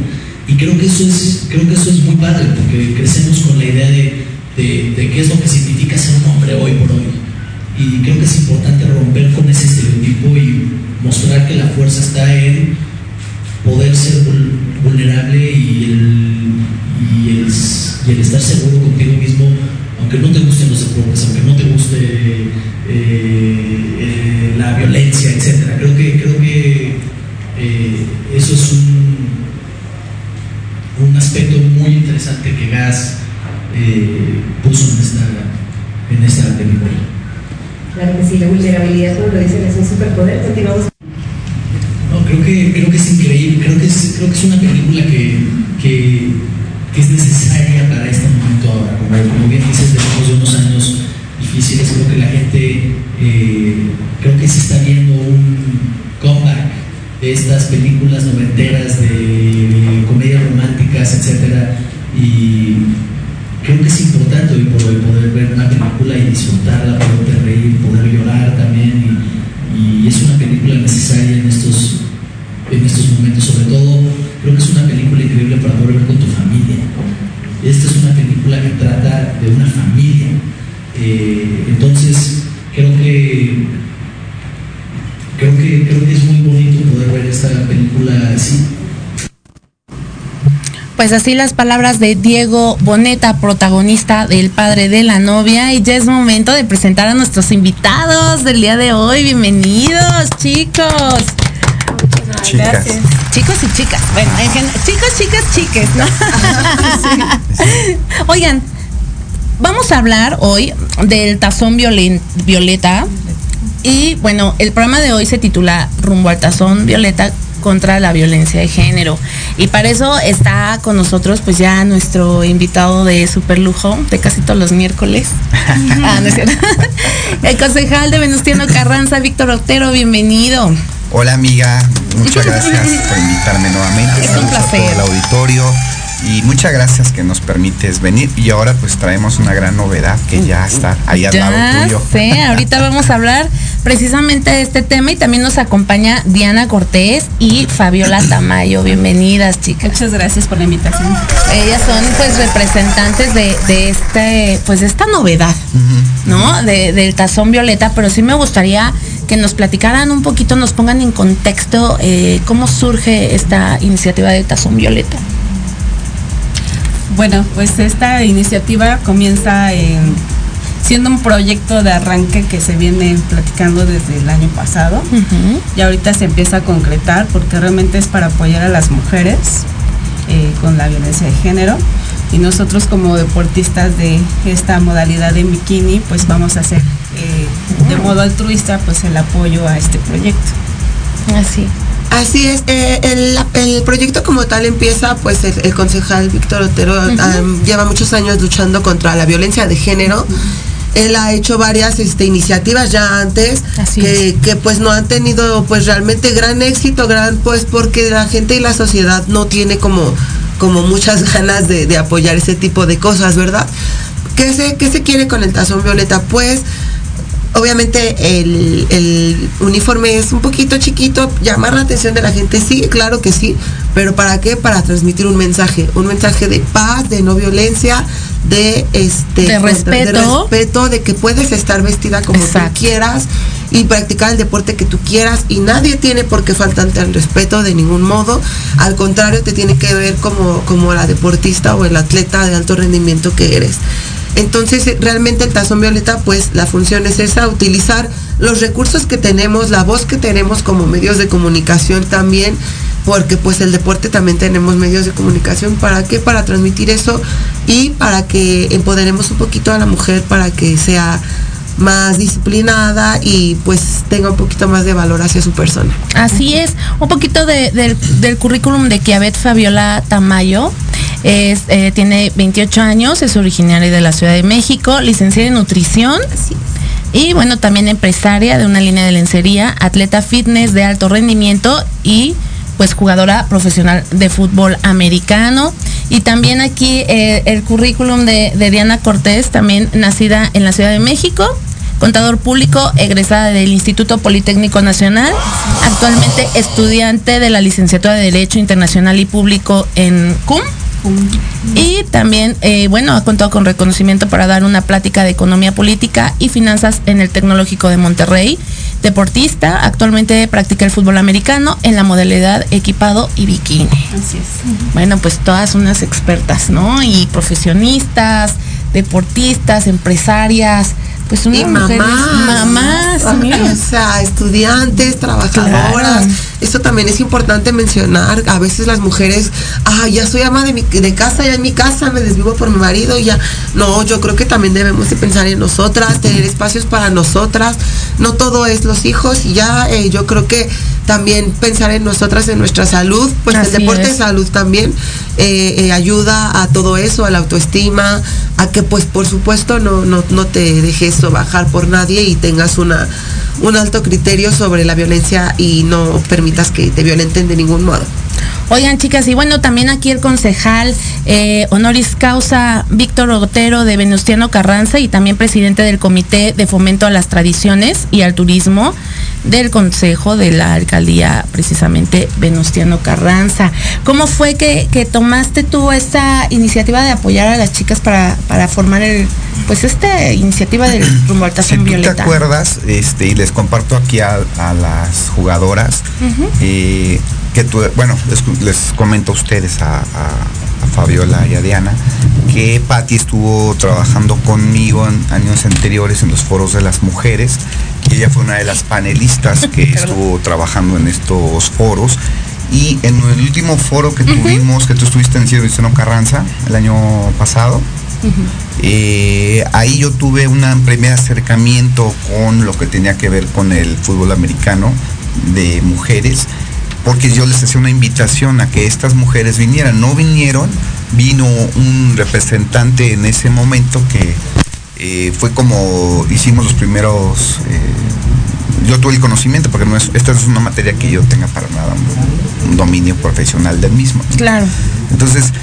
Speaker 14: Y creo que eso es, creo que eso es muy padre, porque crecemos con la idea de, de, qué es lo que significa ser un hombre hoy por hoy. Y creo que es importante romper con ese estereotipo y mostrar que la fuerza está en poder ser vulnerable y el, y el, estar seguro contigo mismo aunque no te gusten los deportes, aunque no te guste eh, eh, la violencia, etc. Creo que, creo que eh, eso es un, aspecto muy interesante que Gas puso en esta, en esta película.
Speaker 13: Claro que sí, la vulnerabilidad, como lo dicen, es un superpoder. Continuamos.
Speaker 14: No, creo que, creo que es increíble, creo que es, creo que es una película que, que, que es necesaria para este momento ahora. Como, como bien dices, de unos
Speaker 5: Pues así las palabras de Diego Boneta, protagonista del padre de la novia. Y ya es momento de presentar a nuestros invitados del día de hoy. Bienvenidos, chicos.
Speaker 15: Chicas.
Speaker 5: Gracias. Chicos y chicas. Bueno, chicos, chicas, chiques, ¿no? sí. Oigan, vamos a hablar hoy del tazón violen... violeta. Y bueno, el programa de hoy se titula Rumbo al tazón violeta contra la violencia de género. Y para eso está con nosotros pues ya nuestro invitado de super lujo de casi todos los miércoles. ah, no es cierto. el concejal de Venustiano Carranza, Víctor Otero, bienvenido.
Speaker 15: Hola amiga, muchas gracias por invitarme nuevamente.
Speaker 5: Es un placer.
Speaker 15: el auditorio y muchas gracias que nos permites venir y ahora pues traemos una gran novedad que ya está ahí al
Speaker 5: ya
Speaker 15: lado tuyo.
Speaker 5: Sé, ahorita vamos a hablar precisamente de este tema y también nos acompaña Diana Cortés y Fabiola Tamayo. Bienvenidas, chicas.
Speaker 16: Muchas gracias por la invitación.
Speaker 5: Ellas son pues representantes de, de este, pues de esta novedad, uh -huh. ¿no? De, del tazón violeta, pero sí me gustaría que nos platicaran un poquito, nos pongan en contexto eh, cómo surge esta iniciativa de Tazón Violeta.
Speaker 16: Bueno, pues esta iniciativa comienza en siendo un proyecto de arranque que se viene platicando desde el año pasado. Y ahorita se empieza a concretar porque realmente es para apoyar a las mujeres eh, con la violencia de género. Y nosotros como deportistas de esta modalidad de bikini, pues vamos a hacer eh, de modo altruista pues el apoyo a este proyecto.
Speaker 5: Así.
Speaker 17: Así es, eh, el, el proyecto como tal empieza, pues el, el concejal Víctor Otero um, lleva muchos años luchando contra la violencia de género. Él ha hecho varias este, iniciativas ya antes que, que, pues no han tenido pues realmente gran éxito, gran pues porque la gente y la sociedad no tiene como, como muchas ganas de, de apoyar ese tipo de cosas, ¿verdad? ¿Qué se, ¿Qué se quiere con el tazón violeta? Pues obviamente el, el, uniforme es un poquito chiquito, llamar la atención de la gente, sí, claro que sí, pero ¿para qué? Para transmitir un mensaje, un mensaje de paz, de no violencia, de este
Speaker 5: de respeto,
Speaker 17: de, respeto, de que puedes estar vestida como Exacto. tú quieras y practicar el deporte que tú quieras y nadie tiene por qué faltarte al respeto de ningún modo, al contrario te tiene que ver como, como la deportista o el atleta de alto rendimiento que eres. Entonces, realmente el tazón violeta, pues la función es esa, utilizar los recursos que tenemos, la voz que tenemos como medios de comunicación también, porque pues el deporte también tenemos medios de comunicación, ¿para qué? Para transmitir eso y para que empoderemos un poquito a la mujer para que sea más disciplinada y pues tenga un poquito más de valor hacia su persona.
Speaker 5: Así es, un poquito de, de, del currículum de Kiabet Fabiola Tamayo. Es, eh, tiene 28 años, es originaria de la Ciudad de México, licenciada en nutrición. Y bueno, también empresaria de una línea de lencería, atleta fitness de alto rendimiento y pues jugadora profesional de fútbol americano. Y también aquí eh, el currículum de, Diana Cortés, también nacida en la Ciudad de México, contador público, egresada del Instituto Politécnico Nacional, actualmente estudiante de la licenciatura de Derecho Internacional y Público en CUM. Y también, eh, bueno, ha contado con reconocimiento para dar una plática de economía política y finanzas en el Tecnológico de Monterrey. Deportista, actualmente practica el fútbol americano en la modalidad equipado y bikini.
Speaker 16: Así es.
Speaker 5: Bueno, pues todas unas expertas, ¿no? Y profesionistas, deportistas, empresarias, pues unas
Speaker 17: y
Speaker 5: mujeres,
Speaker 17: mamás,
Speaker 5: mamás,
Speaker 17: o sea, estudiantes, trabajadoras. Claro. Eso también es importante mencionar. A veces las mujeres, ah, ya soy ama de, mi, de casa, ya en mi casa, me desvivo por mi marido, ya. No, yo creo que también debemos de pensar en nosotras, tener espacios para nosotras. No todo es los hijos, y ya eh, yo creo que también pensar en nosotras, en nuestra salud, pues Así el deporte es. de salud también eh, eh, ayuda a todo eso, a la autoestima, a que pues por supuesto no, no, no te dejes bajar por nadie y tengas una, un alto criterio sobre la violencia y no permitas que te violenten de ningún modo.
Speaker 5: Oigan, chicas, y bueno, también aquí el concejal eh, honoris causa Víctor Otero de Venustiano Carranza y también presidente del Comité de Fomento a las Tradiciones y al Turismo del Consejo de la Alcaldía, precisamente Venustiano Carranza. ¿Cómo fue que, que tomaste tú esta iniciativa de apoyar a las chicas para, para formar el, pues esta iniciativa del rumbo al
Speaker 15: si
Speaker 5: violeta?
Speaker 15: te acuerdas, este, y les comparto aquí a, a las jugadoras, uh -huh. eh, que tú, bueno, les, les, comento a ustedes, a, a, a, Fabiola y a Diana, que Patti estuvo trabajando conmigo en años anteriores en los foros de las mujeres, y ella fue una de las panelistas que estuvo trabajando en estos foros. Y en el último foro que uh -huh. tuvimos, que tú estuviste en Ciudad Vicente Carranza el año pasado, uh -huh. eh, ahí yo tuve un primer acercamiento con lo que tenía que ver con el fútbol americano de mujeres porque yo les hacía una invitación a que estas mujeres vinieran. No vinieron, vino un representante en ese momento que eh, fue como hicimos los primeros. Eh, yo tuve el conocimiento, porque no es, esta es una materia que yo tenga para nada un, un dominio profesional del mismo.
Speaker 5: Claro.
Speaker 15: Entonces,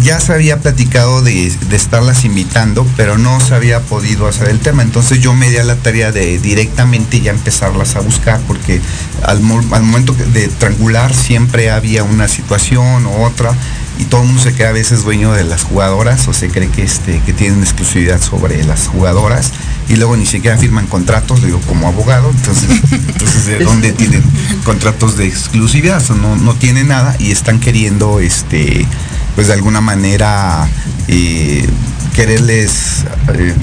Speaker 15: ya se había platicado de, estarlas invitando, pero no se había podido hacer el tema. Entonces yo me di a la tarea de directamente ya empezarlas a buscar, porque al, momento de triangular siempre había una situación u otra y todo el mundo se queda a veces dueño de las jugadoras o se cree que, este, que tienen exclusividad sobre las jugadoras y luego ni siquiera firman contratos, digo, como abogado, entonces, ¿de dónde tienen contratos de exclusividad? O no, no tienen nada y están queriendo, este, pues de alguna manera, eh, quererles eh,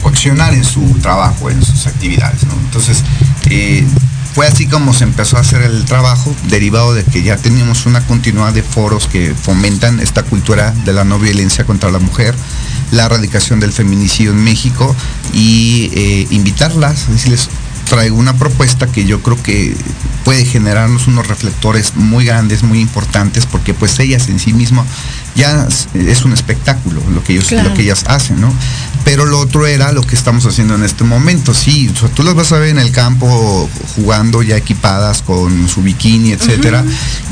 Speaker 15: coaccionar en su trabajo, en sus actividades. Entonces, eh, fue así como se empezó a hacer el trabajo, derivado de que ya teníamos una continuidad de foros que fomentan esta cultura de la no violencia contra la mujer, la erradicación del feminicidio en México y eh, invitarlas, decirles, traigo una propuesta que yo creo que puede generarnos unos reflectores muy grandes, muy importantes, porque pues ellas en sí mismas ya es un espectáculo lo que ellos, lo que ellas hacen, ¿no? Pero lo otro era lo que estamos haciendo en este momento, sí, o sea, tú las vas a ver en el campo jugando ya equipadas con su bikini, etcétera,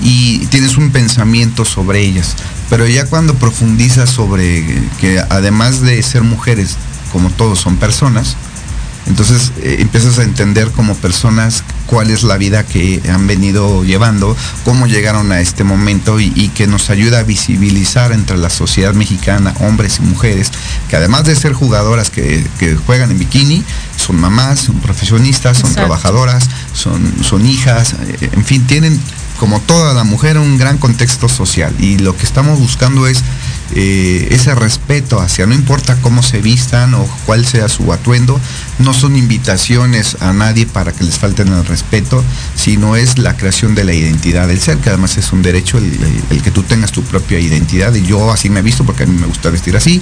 Speaker 15: y tienes un pensamiento sobre ellas. Pero ya cuando profundizas sobre que además de ser mujeres, como todos son personas, entonces eh, empiezas a entender como personas cuál es la vida que han venido llevando, cómo llegaron a este momento y, y, que nos ayuda a visibilizar entre la sociedad mexicana, hombres y mujeres, que además de ser jugadoras que, que juegan en bikini, son mamás, son profesionistas, son
Speaker 5: Exacto.
Speaker 15: trabajadoras, son, son hijas, eh, en fin, tienen como toda la mujer un gran contexto social y lo que estamos buscando es eh, ese respeto hacia, no importa cómo se vistan o cuál sea su atuendo, no son invitaciones a nadie para que les falten el respeto, sino es la creación de la identidad del ser, que además es un derecho el, el- el que tú tengas tu propia identidad. Y yo así me he visto porque a mí me gusta vestir así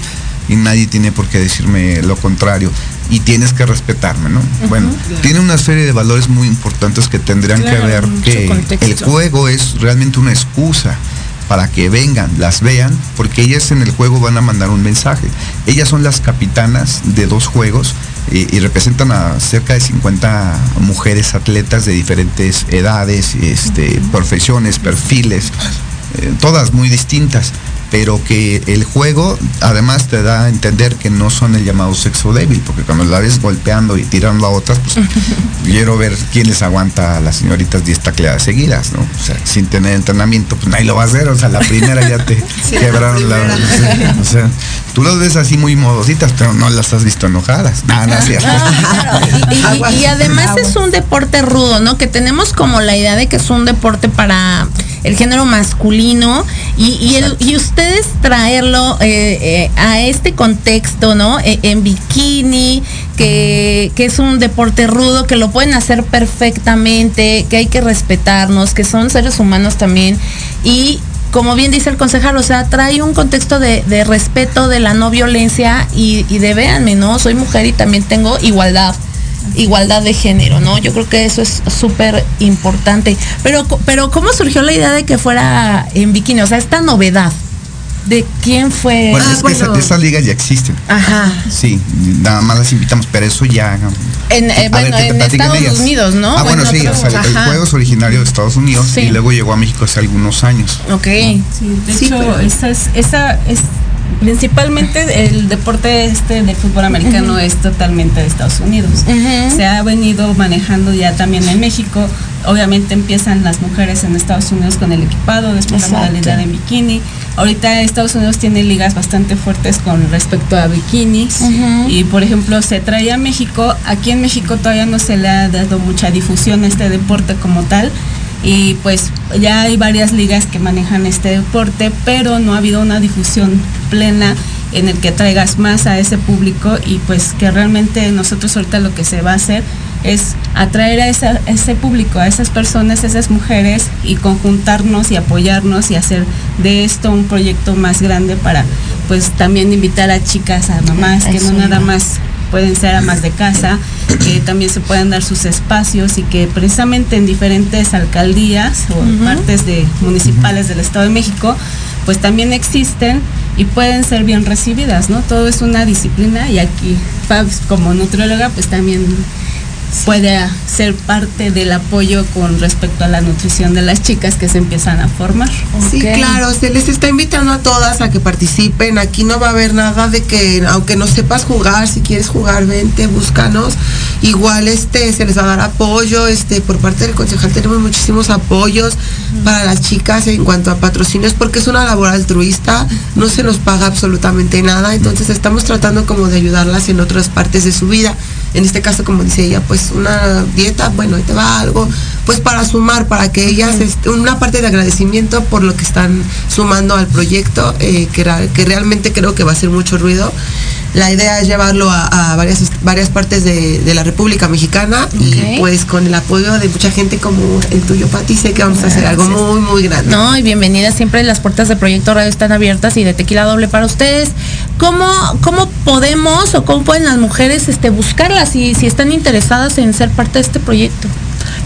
Speaker 15: y nadie tiene por qué decirme lo contrario. Y tienes que respetarme, ¿no? Bueno, tiene una serie de valores muy importantes que tendrían
Speaker 5: Claro,
Speaker 15: que ver que el juego es realmente una excusa para que vengan, las vean, porque ellas en el juego van a mandar un mensaje. Ellas son las capitanas de dos juegos eh, y representan a cerca de 50 mujeres atletas de diferentes edades, este, profesiones, perfiles, eh, todas muy distintas, pero que el juego además te da a entender que no son el llamado sexo débil, porque cuando la ves golpeando y tirando a otras, pues quiero ver quién les aguanta a las señoritas 10 tacleadas seguidas, ¿no? O sea, sin tener entrenamiento, pues nadie lo va a hacer, o sea, la primera ya te
Speaker 5: Sí,
Speaker 15: quebraron
Speaker 5: la.
Speaker 15: O sea, tú las ves así muy modositas, pero no las has visto enojadas. No, no es cierto.
Speaker 5: Y, y- y además es un deporte rudo, ¿no? Que tenemos como la idea de que es un deporte para el género masculino y, y, el- y ustedes traerlo eh, eh, a este contexto, ¿no? Eh, en bikini, que, que es un deporte rudo, que lo pueden hacer perfectamente, que hay que respetarnos, que son seres humanos también y como bien dice el concejal, o sea, trae un contexto de, de respeto, de la no violencia y, y de véanme, ¿no? Soy mujer y también tengo igualdad, igualdad de género, ¿no? Yo creo que eso es súper importante. Pero, pero ¿cómo surgió la idea de que fuera en bikini? O sea, esta novedad. ¿De quién fue?
Speaker 15: Bueno,
Speaker 5: Ah,
Speaker 15: es que esa-
Speaker 5: bueno.
Speaker 15: esas ligas ya existen.
Speaker 5: Ajá.
Speaker 15: Sí, nada más las invitamos, pero eso ya.
Speaker 5: En, eh,
Speaker 15: ver, que
Speaker 5: en Estados
Speaker 15: ellas.
Speaker 5: Unidos, ¿no?
Speaker 15: Ah, bueno,
Speaker 5: en
Speaker 15: sí, o sea, el juego es originario de Estados Unidos
Speaker 5: Sí.
Speaker 15: y luego llegó a México hace algunos años.
Speaker 5: Ok.
Speaker 16: Sí, de
Speaker 5: Sí,
Speaker 16: hecho,
Speaker 5: pero-
Speaker 16: esa es, esa es principalmente el deporte este del fútbol americano es totalmente de Estados Unidos. Se ha venido manejando ya también en México. Obviamente empiezan las mujeres en Estados Unidos con el equipado, después
Speaker 5: Exacto.
Speaker 16: la modalidad en bikini. Ahorita Estados Unidos tiene ligas bastante fuertes con respecto a bikinis. Y por ejemplo, se trae a México. Aquí en México todavía no se le ha dado mucha difusión a este deporte como tal. Y pues ya hay varias ligas que manejan este deporte, pero no ha habido una difusión plena en el que traigas más a ese público y pues que realmente nosotros ahorita lo que se va a hacer es atraer a, esa- a ese público, a esas personas, a esas mujeres y conjuntarnos y apoyarnos y hacer de esto un proyecto más grande para pues también invitar a chicas, a mamás, que no nada más pueden ser amas de casa, que también se puedan dar sus espacios y que precisamente en diferentes alcaldías o partes de municipales del Estado de México, pues también existen y pueden ser bien recibidas, ¿no? Todo es una disciplina y aquí como nutrióloga pues también puede ser parte del apoyo con respecto a la nutrición de las chicas que se empiezan a formar.
Speaker 17: Sí, claro, se les está invitando a todas a que participen. Aquí no va a haber nada de que, aunque no sepas jugar, si quieres jugar, vente, búscanos. Igual este se les va a dar apoyo, este, por parte del concejal tenemos muchísimos apoyos para las chicas en cuanto a patrocinios, porque es una labor altruista, no se nos paga absolutamente nada, entonces estamos tratando como de ayudarlas en otras partes de su vida. En este caso como dice ella, pues una dieta, bueno, ahí te va algo, pues para sumar, para que ellas, este, una parte de agradecimiento por lo que están sumando al proyecto, eh, que, que realmente creo que va a hacer mucho ruido. La idea es llevarlo a, a varias, varias partes de, de la República Mexicana y pues con el apoyo de mucha gente como el tuyo, Pati, sé que vamos a hacer algo muy, muy grande.
Speaker 5: No, y bienvenida siempre las puertas de Proyecto Radio están abiertas y de Tequila Doble para ustedes. ¿Cómo, cómo podemos o cómo pueden las mujeres este, buscarlas si, si están interesadas en ser parte de este proyecto?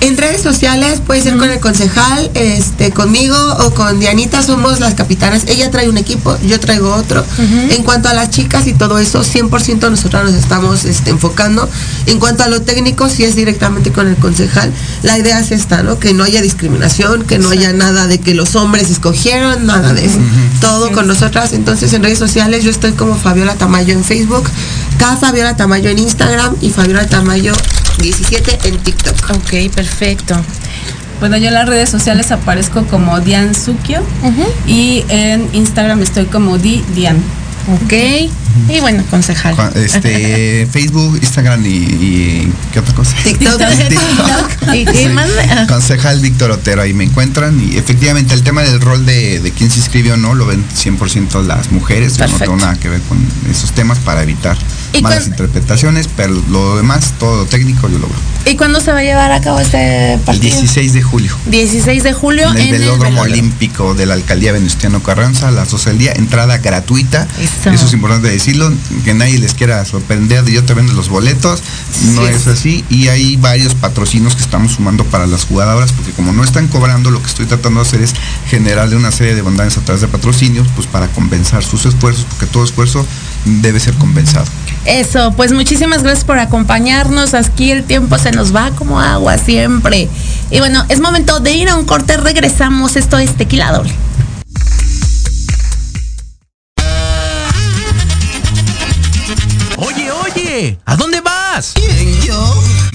Speaker 17: En redes sociales puede ser con el concejal, este, conmigo o con Dianita, somos las capitanas. Ella trae un equipo, yo traigo otro. En cuanto a las chicas y todo eso, 100% nosotros nos estamos este, enfocando. En cuanto a lo técnico, si es directamente con el concejal, la idea es esta, ¿no? Que no haya discriminación, que no haya nada de que los hombres escogieron, nada de eso. Todo con nosotras. Entonces en redes sociales yo estoy como Fabiola Tamayo en Facebook, K Fabiola Tamayo en Instagram y Fabiola Tamayo 17 en TikTok.
Speaker 5: Ok, perfecto.
Speaker 16: Bueno, yo en las redes sociales aparezco como Dian Sukio y en Instagram estoy como Di Dian.
Speaker 5: Ok. Y bueno, concejal.
Speaker 15: Este, Facebook, Instagram y, y ¿qué otra cosa?
Speaker 5: TikTok. TikTok. Ah.
Speaker 15: Concejal Víctor Otero, ahí me encuentran y efectivamente el tema del rol de, de quién se inscribe o no lo ven 100% las mujeres, yo no tengo nada que ver con esos temas para evitar
Speaker 5: ¿Y
Speaker 15: malas interpretaciones, pero lo demás, todo lo técnico yo lo veo.
Speaker 5: ¿Y cuándo se va a llevar a cabo este
Speaker 15: El
Speaker 5: partido?
Speaker 15: 16 de julio.
Speaker 5: 16 de julio
Speaker 15: En el velódromo olímpico de la alcaldía Venustiano Carranza a las 12 del día, entrada gratuita.
Speaker 5: Eso.
Speaker 15: Eso es importante decirlo, que nadie les quiera sorprender de yo te vendo los boletos, no
Speaker 5: Sí.
Speaker 15: es así. Y hay varios patrocinios que estamos sumando para las jugadoras, porque como no están cobrando, lo que estoy tratando de hacer es generarle una serie de bondades a través de patrocinios, pues para compensar sus esfuerzos, porque todo esfuerzo debe ser compensado.
Speaker 5: Eso, pues muchísimas gracias por acompañarnos. Aquí el tiempo se nos va como agua siempre. Y bueno, es momento de ir a un corte. Regresamos. Esto es Tequila Doble.
Speaker 1: Oye, oye, ¿a dónde vas? yo?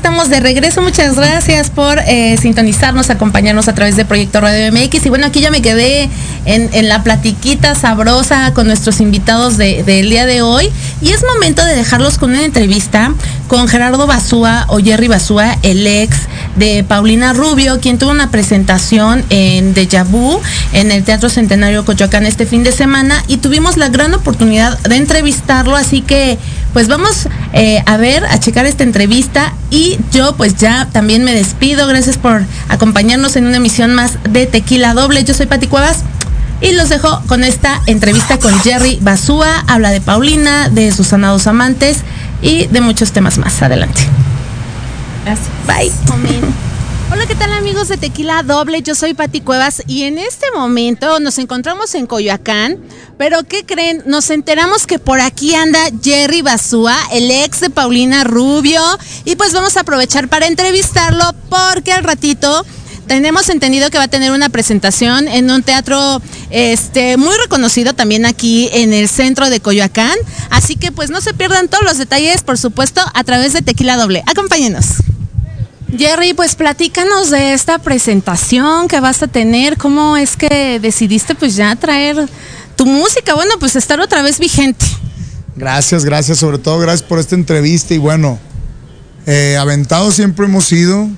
Speaker 5: Estamos de regreso. Muchas gracias por eh, sintonizarnos, acompañarnos a través de Proyecto Radio MX. Y bueno, aquí ya me quedé en, la platiquita sabrosa con nuestros invitados de- del día de hoy. Y es momento de dejarlos con una entrevista con Gerardo Basúa o Jerry Basúa, el ex de Paulina Rubio, quien tuvo una presentación en Deja Vu en el Teatro Centenario Coyoacán este fin de semana y tuvimos la gran oportunidad de entrevistarlo, así que pues vamos eh, a ver, a checar esta entrevista y yo pues ya también me despido, gracias por acompañarnos en una emisión más de Tequila Doble, yo soy Pati Cuevas. Y los dejo con esta entrevista con Jerry Basúa, habla de Paulina, de sus sanados amantes y de muchos temas más. Adelante.
Speaker 16: Gracias.
Speaker 5: Bye. Hola, ¿qué tal amigos de Tequila Doble? Yo soy Pati Cuevas y en este momento nos encontramos en Coyoacán, pero ¿qué creen? Nos enteramos que por aquí anda Jerry Basúa, el ex de Paulina Rubio, y pues vamos a aprovechar para entrevistarlo porque al ratito tenemos entendido que va a tener una presentación en un teatro este muy reconocido también aquí en el centro de Coyoacán, así que pues no se pierdan todos los detalles, por supuesto, a través de Tequila Doble. Acompáñenos. Jerry, pues platícanos de esta presentación que vas a tener, cómo es que decidiste pues ya traer tu música, bueno, pues estar otra vez vigente.
Speaker 18: Gracias, gracias, sobre todo gracias por esta entrevista y bueno, eh, aventados siempre hemos sido,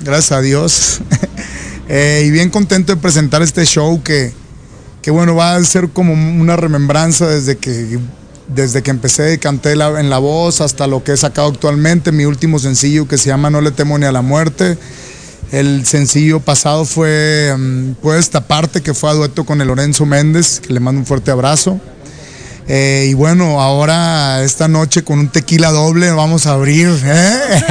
Speaker 18: gracias a Dios, eh, y bien contento de presentar este show que, que bueno, va a ser como una remembranza desde que desde que empecé canté en la voz hasta lo que he sacado actualmente, mi último sencillo que se llama No le temo ni a la muerte. El sencillo pasado fue mm, pues esta parte que fue a dueto con el Lorenzo Méndez, que le mando un fuerte abrazo. Eh, y bueno, ahora esta noche con un tequila doble vamos a abrir. ¿eh?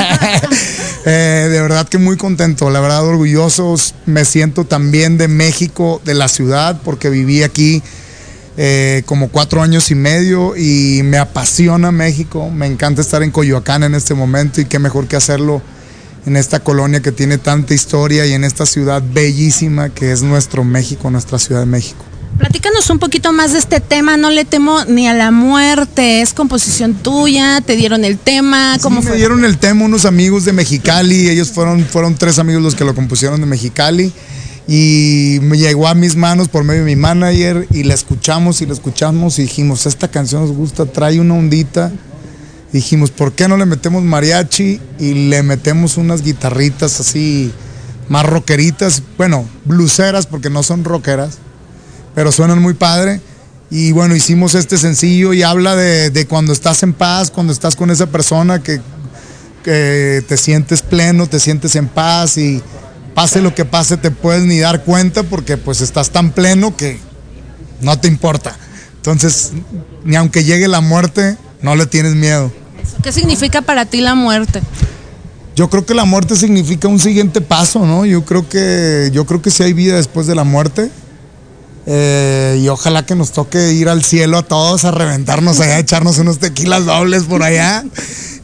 Speaker 18: Eh, de verdad que muy contento, la verdad orgulloso. Me siento también de México, de la ciudad, porque viví aquí eh, como cuatro años y medio y me apasiona México. Me encanta estar en Coyoacán en este momento y qué mejor que hacerlo en esta colonia que tiene tanta historia y en esta ciudad bellísima que es nuestro México, nuestra Ciudad de México.
Speaker 5: Platícanos un poquito más de este tema, no le temo ni a la muerte, es composición tuya, te dieron el tema, ¿cómo
Speaker 18: Sí,
Speaker 5: fue?
Speaker 18: Me dieron el tema unos amigos de Mexicali, ellos fueron, fueron tres amigos los que lo compusieron de Mexicali y me llegó a mis manos por medio de mi manager y la escuchamos y la escuchamos y dijimos, esta canción nos gusta, trae una ondita. Dijimos, ¿por qué no le metemos mariachi y le metemos unas guitarritas así más rockeritas? Bueno, bluseras porque no son rockeras, pero suenan muy padre. Y bueno, hicimos este sencillo y habla de, de cuando estás en paz, cuando estás con esa persona que, que te sientes pleno, te sientes en paz y pase lo que pase te puedes ni dar cuenta porque pues estás tan pleno que no te importa. Entonces, ni aunque llegue la muerte, no le tienes miedo.
Speaker 5: ¿Qué significa para ti la muerte?
Speaker 18: Yo creo que la muerte significa un siguiente paso, ¿no? Yo creo que, yo creo que sí hay vida después de la muerte. Eh, y ojalá que nos toque ir al cielo a todos a reventarnos allá, a echarnos unos tequilas dobles por allá.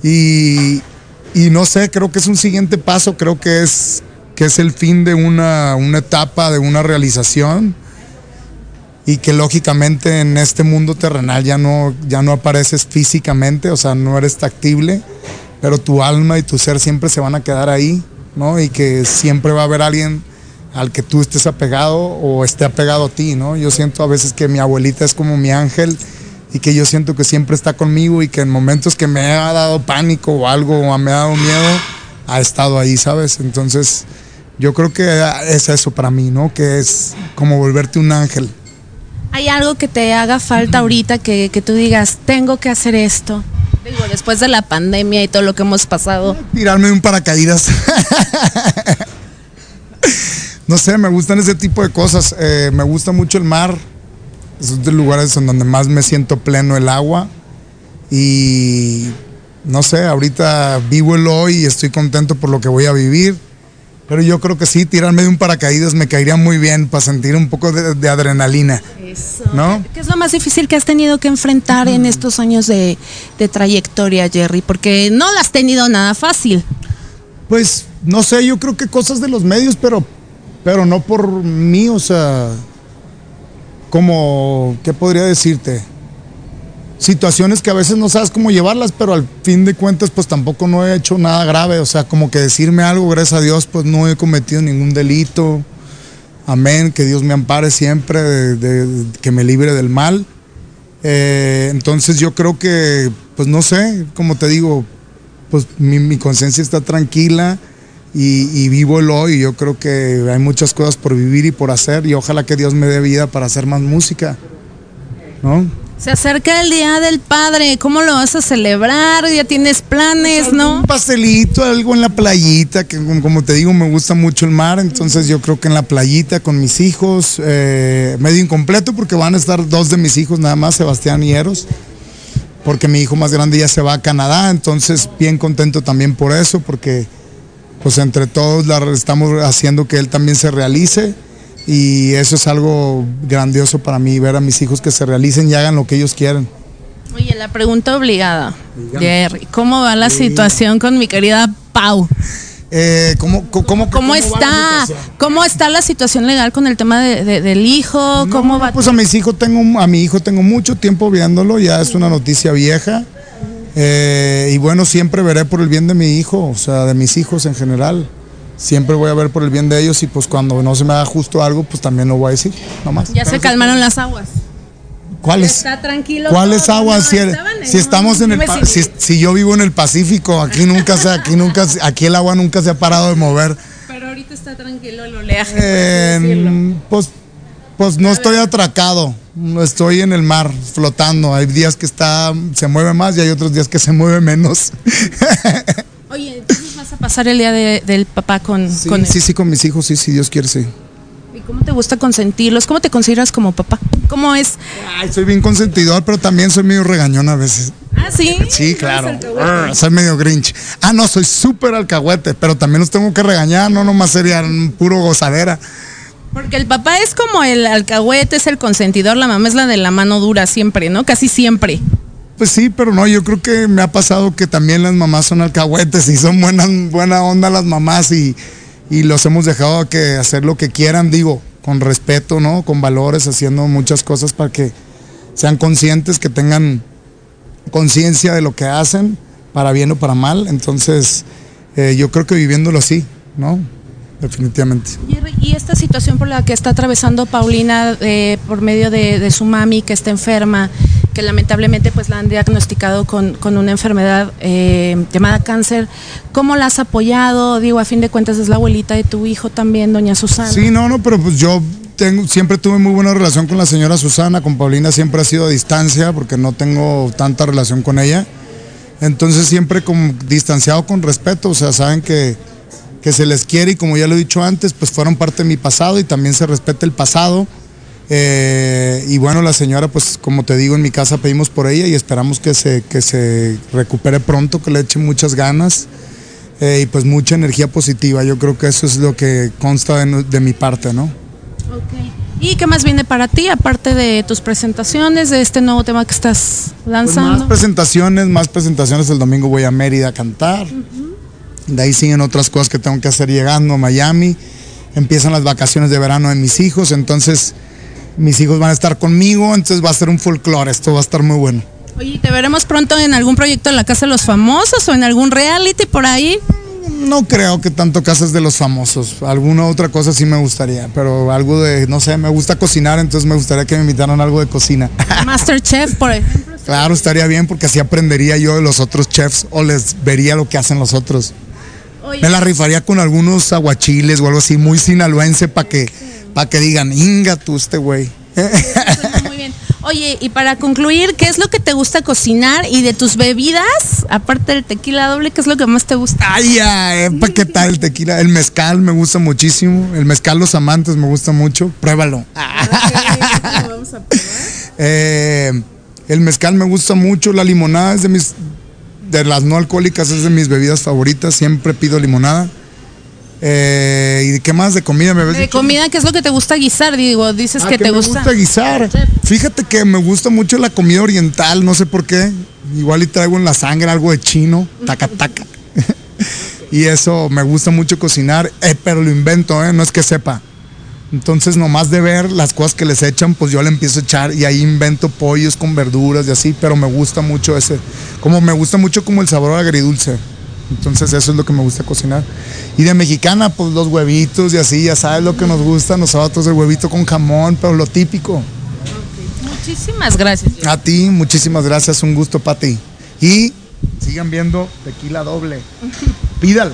Speaker 18: Y, y no sé, creo que es un siguiente paso, creo que es, que es el fin de una, una etapa, de una realización. Y que lógicamente en este mundo terrenal ya no, ya no apareces físicamente, o sea, no eres tactible, pero tu alma y tu ser siempre se van a quedar ahí, ¿no? Y que siempre va a haber alguien al que tú estés apegado o esté apegado a ti, ¿no? Yo siento a veces que mi abuelita es como mi ángel y que yo siento que siempre está conmigo y que en momentos que me ha dado pánico o algo o me ha dado miedo, ha estado ahí, ¿sabes? Entonces, yo creo que es eso para mí, ¿no? Que es como volverte un ángel.
Speaker 5: ¿Hay algo que te haga falta ahorita que, que tú digas, tengo que hacer esto? Digo, después de la pandemia y todo lo que hemos pasado.
Speaker 18: Tirarme un paracaídas. no sé, me gustan ese tipo de cosas. Eh, me gusta mucho el mar. Es de lugares en donde más me siento pleno el agua. Y no sé, ahorita vivo el hoy y estoy contento por lo que voy a vivir. Pero yo creo que sí, tirarme de un paracaídas me caería muy bien para sentir un poco de, de adrenalina. ¿No?
Speaker 5: ¿Qué es lo más difícil que has tenido que enfrentar en estos años de, de trayectoria, Jerry? Porque no la has tenido nada fácil.
Speaker 18: Pues no sé, yo creo que cosas de los medios, pero, pero no por mí, o sea, como, ¿qué podría decirte? Situaciones que a veces no sabes cómo llevarlas, pero al fin de cuentas, pues tampoco no he hecho nada grave, o sea, como que decirme algo, gracias a Dios, pues no he cometido ningún delito. Amén, que Dios me ampare siempre, que me libre del mal. Eh, entonces yo creo que, pues no sé, como te digo, pues mi, mi conciencia está tranquila y, y vivo el hoy. Yo creo que hay muchas cosas por vivir y por hacer y ojalá que Dios me dé vida para hacer más música. ¿No?
Speaker 5: Se acerca el Día del Padre, ¿cómo lo vas a celebrar? ¿Ya tienes planes, no?
Speaker 18: Un pastelito, algo en la playita, que como, como te digo, me gusta mucho el mar, entonces yo creo que en la playita con mis hijos, eh, medio incompleto porque van a estar dos de mis hijos nada más, Sebastián y Eros, porque mi hijo más grande ya se va a Canadá, entonces bien contento también por eso, porque pues entre todos la estamos haciendo que él también se realice y eso es algo grandioso para mí, ver a mis hijos que se realicen y hagan lo que ellos quieren.
Speaker 5: Oye, la pregunta obligada, Jerry, ¿cómo va la situación con mi querida Pau?
Speaker 18: Eh, ¿cómo, cómo,
Speaker 5: ¿Cómo, está? ¿Cómo está la situación legal con el tema de- de- del hijo? ¿Cómo va?
Speaker 18: Pues a mis hijos tengo, a mi hijo tengo mucho tiempo viéndolo, ya es una noticia vieja. Eh, y bueno, siempre veré por el bien de mi hijo, o sea, de mis hijos en general. Siempre voy a ver por el bien de ellos y pues cuando no se me haga justo algo, pues también lo voy a decir, nomás.
Speaker 5: Ya se calmaron las aguas.
Speaker 18: ¿Cuáles?
Speaker 5: Está tranquilo.
Speaker 18: ¿Cuáles aguas?
Speaker 5: no,
Speaker 18: si,
Speaker 5: en
Speaker 18: si estamos en el
Speaker 5: si-
Speaker 18: si, yo vivo en el Pacífico, aquí nunca se, aquí nunca, aquí el agua nunca se ha parado de mover.
Speaker 5: Pero ahorita está tranquilo el oleaje.
Speaker 18: Eh, pues, pues no estoy atracado, estoy en el mar flotando. Hay días que está, se mueve más y hay otros días que se mueve menos.
Speaker 5: Oye, entonces vas a pasar el día de- del papá con, con él.
Speaker 18: sí, sí, con mis hijos, sí, si Dios quiere, sí.
Speaker 5: ¿Y cómo te gusta consentirlos? ¿Cómo te consideras como papá? ¿Cómo es?
Speaker 18: Ay, soy bien consentidor, pero también soy medio regañón a veces.
Speaker 5: Ah, sí.
Speaker 18: Sí, claro. Arr, soy medio grinch. Ah, no, soy súper alcahuete, pero también los tengo que regañar, no nomás sería un puro gozadera.
Speaker 5: Porque el papá es como el alcahuete, es el consentidor, la mamá es la de la mano dura siempre, ¿no? Casi siempre.
Speaker 18: Pues sí, pero no, yo creo que me ha pasado que también las mamás son alcahuetes y son buenas, buena onda las mamás y, y los hemos dejado que hacer lo que quieran, digo, con respeto, ¿no? Con valores, haciendo muchas cosas para que sean conscientes, que tengan conciencia de lo que hacen, para bien o para mal. Entonces, eh, yo creo que viviéndolo así, ¿no? Definitivamente.
Speaker 5: Y esta situación por la que está atravesando Paulina eh, por medio de su mami que está enferma, que lamentablemente pues la han diagnosticado con, con una enfermedad eh, llamada cáncer, ¿cómo la has apoyado? Digo, a fin de cuentas es la abuelita de tu hijo también, doña Susana.
Speaker 18: Sí, no, no, pero pues yo siempre tuve muy buena relación con la señora Susana, con Paulina siempre ha sido a distancia porque no tengo tanta relación con ella. Entonces siempre como distanciado con respeto, o sea, saben que, que se les quiere y como ya lo he dicho antes, pues fueron parte de mi pasado y también se respeta el pasado. Eh, y bueno, la señora, pues como te digo, en mi casa pedimos por ella y esperamos que se, que se recupere pronto, que le eche muchas ganas eh, y pues mucha energía positiva. Yo creo que eso es lo que consta de, mi parte, ¿no?
Speaker 5: ¿Y qué más viene para ti, aparte de tus presentaciones, de este nuevo tema que estás
Speaker 18: Pues más
Speaker 5: lanzando?
Speaker 18: presentaciones, más presentaciones. El domingo voy a Mérida a cantar. De ahí siguen otras cosas que tengo que hacer llegando a Miami. Empiezan las vacaciones de verano de mis hijos, entonces mis hijos van a estar conmigo, entonces va a ser un folclore, esto va a estar muy bueno.
Speaker 5: Oye, ¿te veremos pronto en algún proyecto de la Casa de los Famosos o en algún reality por ahí?
Speaker 18: No creo que tanto casas de los famosos, alguna otra cosa sí me gustaría, pero algo de, no sé, me gusta cocinar, entonces me gustaría que me invitaran a algo de cocina.
Speaker 5: Masterchef, por ejemplo.
Speaker 18: Claro, estaría bien porque así aprendería yo de los otros chefs o les vería lo que hacen los otros. Me la rifaría con algunos aguachiles o algo así, muy sinaloense para que, para que digan, inga tú este güey.
Speaker 5: Muy bien. Oye, y para concluir, ¿qué es lo que te gusta cocinar y de tus bebidas, aparte del tequila doble, qué es lo que más te gusta?
Speaker 18: Ay, ya, epa, ¿qué tal el tequila? El mezcal me gusta muchísimo. El mezcal Los Amantes me gusta mucho. Pruébalo. Eh, el mezcal me gusta mucho. La limonada es de mis. De las no alcohólicas es de mis bebidas favoritas. Siempre pido limonada. Eh, ¿Y de qué más? De comida me ves.
Speaker 5: De comida, ¿qué es lo que te gusta guisar? Digo, dices
Speaker 18: Ah,
Speaker 5: que
Speaker 18: que
Speaker 5: te
Speaker 18: me
Speaker 5: gusta.
Speaker 18: gusta guisar. Fíjate que me gusta mucho la comida oriental, no sé por qué. Igual y traigo en la sangre algo de chino, taca taca. y eso me gusta mucho cocinar, eh, pero lo invento, ¿eh? no es que sepa. Entonces, nomás de ver las cosas que les echan, pues yo le empiezo a echar y ahí invento pollos con verduras y así, pero me gusta mucho ese, como me gusta mucho como el sabor agridulce. Entonces eso es lo que me gusta cocinar. Y de mexicana, pues los huevitos y así, ya sabes lo que nos gusta a nosotros, el huevito con jamón, pero lo típico.
Speaker 5: Muchísimas gracias.
Speaker 18: A ti, muchísimas gracias, un gusto para ti. Y sigan viendo tequila doble. Pídalo.